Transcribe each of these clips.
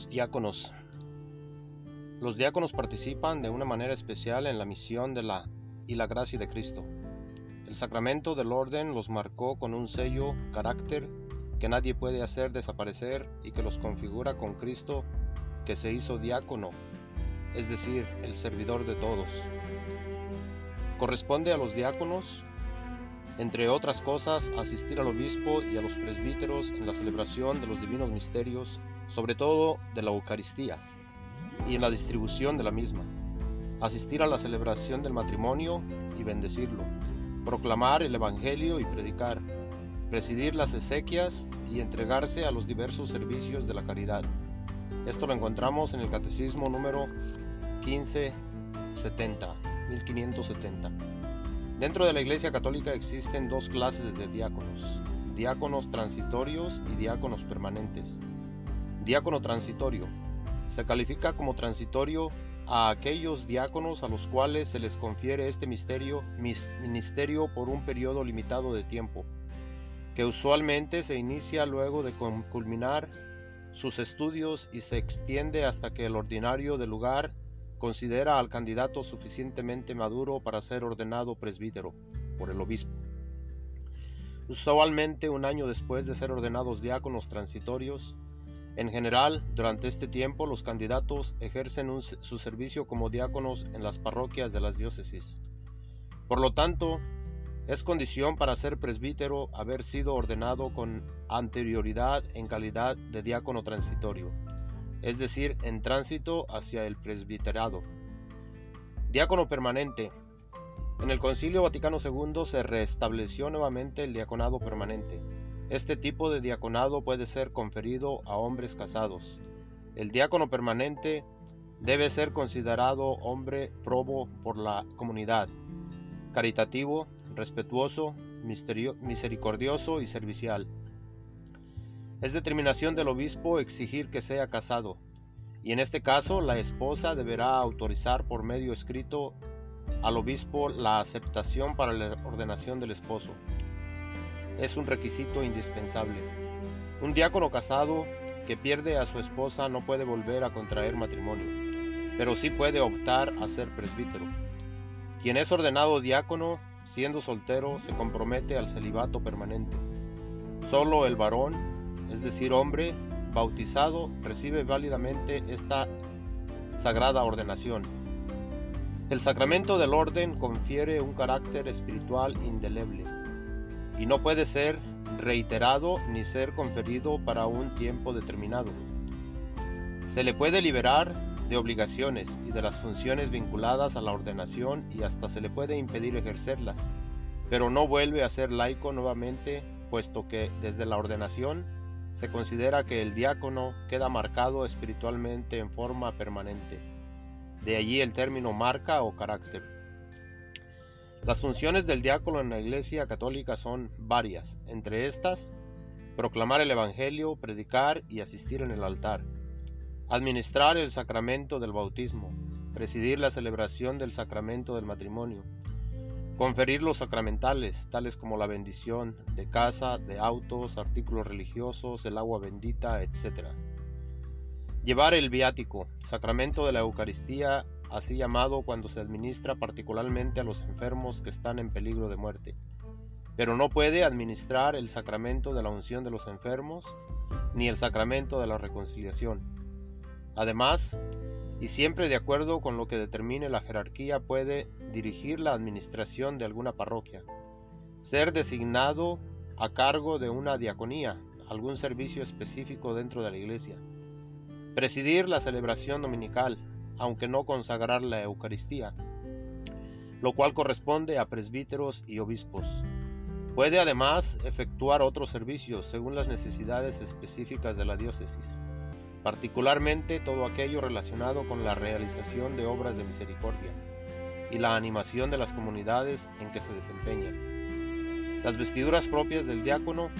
Los diáconos. Los diáconos participan de una manera especial en la misión de la y la gracia de Cristo. El sacramento del orden los marcó con un sello, carácter que nadie puede hacer desaparecer y que los configura con Cristo que se hizo diácono, es decir, el servidor de todos. Corresponde a los diáconos entre otras cosas, asistir al obispo y a los presbíteros en la celebración de los divinos misterios, sobre todo de la Eucaristía, y en la distribución de la misma. Asistir a la celebración del matrimonio y bendecirlo. Proclamar el Evangelio y predicar. Presidir las exequias y entregarse a los diversos servicios de la caridad. Esto lo encontramos en el Catecismo número 1570, 1570. Dentro de la Iglesia Católica existen dos clases de diáconos, diáconos transitorios y diáconos permanentes. Diácono transitorio. Se califica como transitorio a aquellos diáconos a los cuales se les confiere este misterio, ministerio por un periodo limitado de tiempo, que usualmente se inicia luego de culminar sus estudios y se extiende hasta que el ordinario del lugar considera al candidato suficientemente maduro para ser ordenado presbítero por el obispo. Usualmente un año después de ser ordenados diáconos transitorios, en general, durante este tiempo los candidatos ejercen su servicio como diáconos en las parroquias de las diócesis. Por lo tanto, es condición para ser presbítero haber sido ordenado con anterioridad en calidad de diácono transitorio es decir, en tránsito hacia el presbiterado. Diácono permanente. En el Concilio Vaticano II se restableció nuevamente el diaconado permanente. Este tipo de diaconado puede ser conferido a hombres casados. El diácono permanente debe ser considerado hombre probo por la comunidad, caritativo, respetuoso, misericordioso y servicial. Es determinación del obispo exigir que sea casado, y en este caso la esposa deberá autorizar por medio escrito al obispo la aceptación para la ordenación del esposo. Es un requisito indispensable. Un diácono casado que pierde a su esposa no puede volver a contraer matrimonio, pero sí puede optar a ser presbítero. Quien es ordenado diácono, siendo soltero, se compromete al celibato permanente. Solo el varón es decir, hombre bautizado, recibe válidamente esta sagrada ordenación. El sacramento del orden confiere un carácter espiritual indeleble y no puede ser reiterado ni ser conferido para un tiempo determinado. Se le puede liberar de obligaciones y de las funciones vinculadas a la ordenación y hasta se le puede impedir ejercerlas, pero no vuelve a ser laico nuevamente, puesto que desde la ordenación se considera que el diácono queda marcado espiritualmente en forma permanente. De allí el término marca o carácter. Las funciones del diácono en la Iglesia Católica son varias, entre estas, proclamar el Evangelio, predicar y asistir en el altar, administrar el sacramento del bautismo, presidir la celebración del sacramento del matrimonio, Conferir los sacramentales, tales como la bendición de casa, de autos, artículos religiosos, el agua bendita, etc. Llevar el viático, sacramento de la Eucaristía, así llamado cuando se administra particularmente a los enfermos que están en peligro de muerte. Pero no puede administrar el sacramento de la unción de los enfermos, ni el sacramento de la reconciliación. Además, y siempre de acuerdo con lo que determine la jerarquía puede dirigir la administración de alguna parroquia, ser designado a cargo de una diaconía, algún servicio específico dentro de la iglesia, presidir la celebración dominical, aunque no consagrar la Eucaristía, lo cual corresponde a presbíteros y obispos. Puede además efectuar otros servicios según las necesidades específicas de la diócesis particularmente todo aquello relacionado con la realización de obras de misericordia y la animación de las comunidades en que se desempeñan. Las vestiduras propias del diácono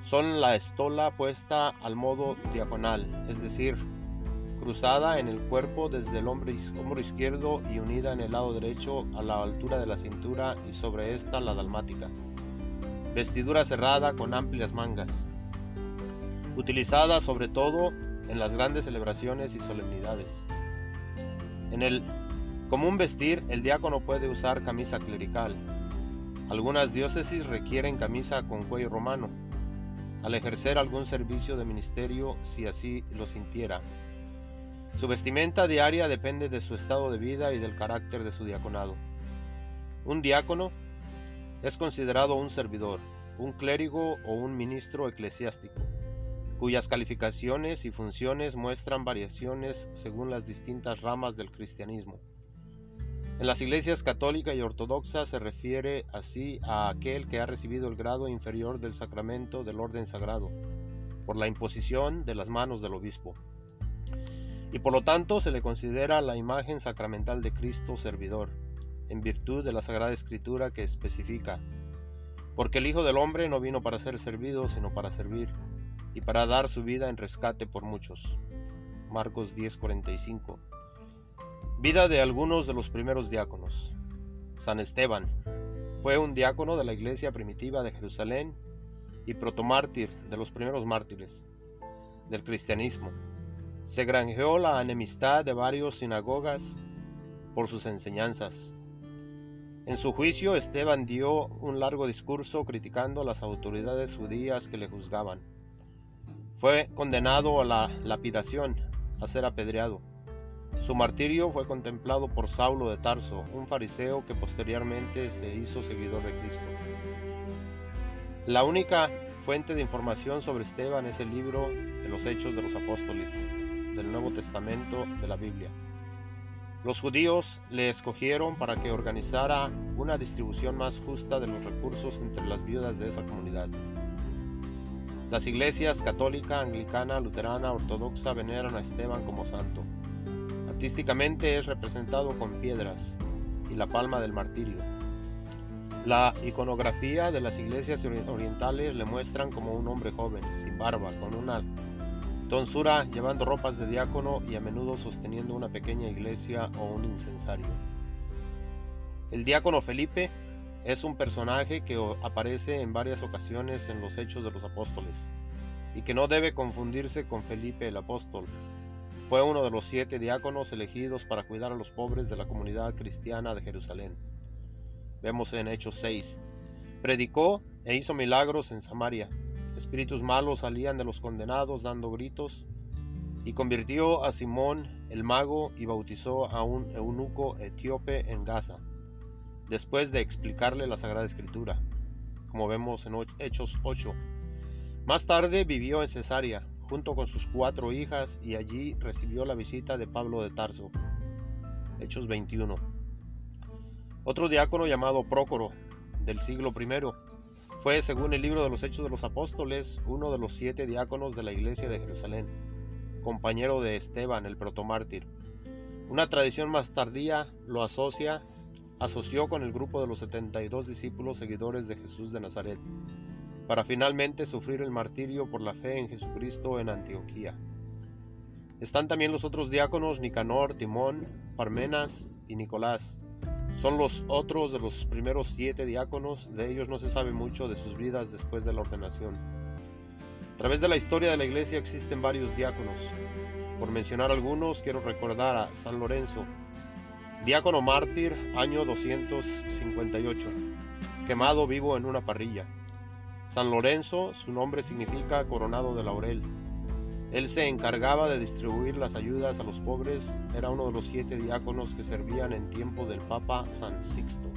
son la estola puesta al modo diaconal, es decir, cruzada en el cuerpo desde el hombro izquierdo y unida en el lado derecho a la altura de la cintura y sobre esta la dalmática. Vestidura cerrada con amplias mangas, utilizada sobre todo en las grandes celebraciones y solemnidades. En el común vestir, el diácono puede usar camisa clerical. Algunas diócesis requieren camisa con cuello romano, al ejercer algún servicio de ministerio si así lo sintiera. Su vestimenta diaria depende de su estado de vida y del carácter de su diaconado. Un diácono es considerado un servidor, un clérigo o un ministro eclesiástico, cuyas calificaciones y funciones muestran variaciones según las distintas ramas del cristianismo. En las iglesias católica y ortodoxa se refiere así a aquel que ha recibido el grado inferior del sacramento del orden sagrado, por la imposición de las manos del obispo. Y por lo tanto se le considera la imagen sacramental de Cristo servidor, en virtud de la Sagrada Escritura que especifica, porque el Hijo del Hombre no vino para ser servido, sino para servir, y para dar su vida en rescate por muchos. Marcos 10:45 Vida de algunos de los primeros diáconos. San Esteban fue un diácono de la iglesia primitiva de Jerusalén y protomártir de los primeros mártires del cristianismo. Se granjeó la enemistad de varios sinagogas por sus enseñanzas. En su juicio, Esteban dio un largo discurso criticando las autoridades judías que le juzgaban. Fue condenado a la lapidación, a ser apedreado. Su martirio fue contemplado por Saulo de Tarso, un fariseo que posteriormente se hizo seguidor de Cristo. La única fuente de información sobre Esteban es el libro de los Hechos de los Apóstoles del Nuevo Testamento de la Biblia. Los judíos le escogieron para que organizara una distribución más justa de los recursos entre las viudas de esa comunidad. Las iglesias católica, anglicana, luterana, ortodoxa veneran a Esteban como santo. Artísticamente es representado con piedras y la palma del martirio. La iconografía de las iglesias orientales le muestran como un hombre joven, sin barba, con una tonsura, llevando ropas de diácono y a menudo sosteniendo una pequeña iglesia o un incensario. El diácono Felipe es un personaje que aparece en varias ocasiones en los Hechos de los Apóstoles y que no debe confundirse con Felipe el apóstol, fue uno de los siete diáconos elegidos para cuidar a los pobres de la comunidad cristiana de Jerusalén. Vemos en Hechos 6. Predicó e hizo milagros en Samaria. Espíritus malos salían de los condenados dando gritos. Y convirtió a Simón el mago y bautizó a un eunuco etíope en Gaza, después de explicarle la Sagrada Escritura, como vemos en Hechos 8. Más tarde vivió en Cesarea, junto con sus cuatro hijas y allí recibió la visita de Pablo de Tarso. Hechos 21. Otro diácono llamado Prócoro, del siglo I, fue, según el libro de los Hechos de los Apóstoles, uno de los siete diáconos de la iglesia de Jerusalén, compañero de Esteban, el protomártir. Una tradición más tardía lo asocia, asoció con el grupo de los 72 discípulos seguidores de Jesús de Nazaret para finalmente sufrir el martirio por la fe en Jesucristo en Antioquía. Están también los otros diáconos Nicanor, Timón, Parmenas y Nicolás. Son los otros de los primeros siete diáconos, de ellos no se sabe mucho de sus vidas después de la ordenación. A través de la historia de la iglesia existen varios diáconos. Por mencionar algunos, quiero recordar a San Lorenzo, diácono mártir, año 258, quemado vivo en una parrilla. San Lorenzo, su nombre significa coronado de laurel. Él se encargaba de distribuir las ayudas a los pobres, era uno de los siete diáconos que servían en tiempo del Papa San Sixto.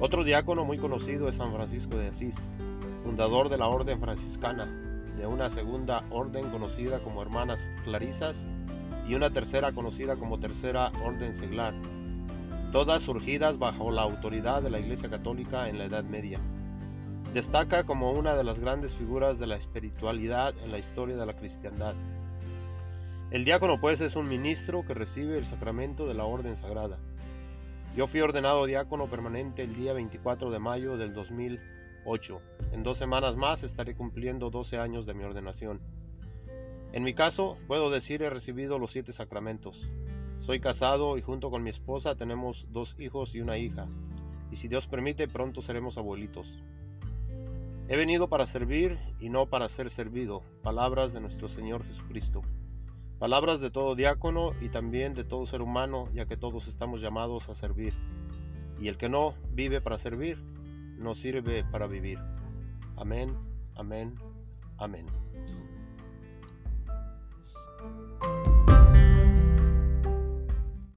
Otro diácono muy conocido es San Francisco de Asís, fundador de la orden franciscana, de una segunda orden conocida como Hermanas Clarisas y una tercera conocida como Tercera Orden Seglar, todas surgidas bajo la autoridad de la Iglesia Católica en la Edad Media. Destaca como una de las grandes figuras de la espiritualidad en la historia de la cristiandad. El diácono pues es un ministro que recibe el sacramento de la orden sagrada. Yo fui ordenado diácono permanente el día 24 de mayo del 2008. En dos semanas más estaré cumpliendo 12 años de mi ordenación. En mi caso, puedo decir he recibido los siete sacramentos. Soy casado y junto con mi esposa tenemos dos hijos y una hija. Y si Dios permite, pronto seremos abuelitos. He venido para servir y no para ser servido. Palabras de nuestro Señor Jesucristo. Palabras de todo diácono y también de todo ser humano, ya que todos estamos llamados a servir. Y el que no vive para servir, no sirve para vivir. Amén, amén, amén.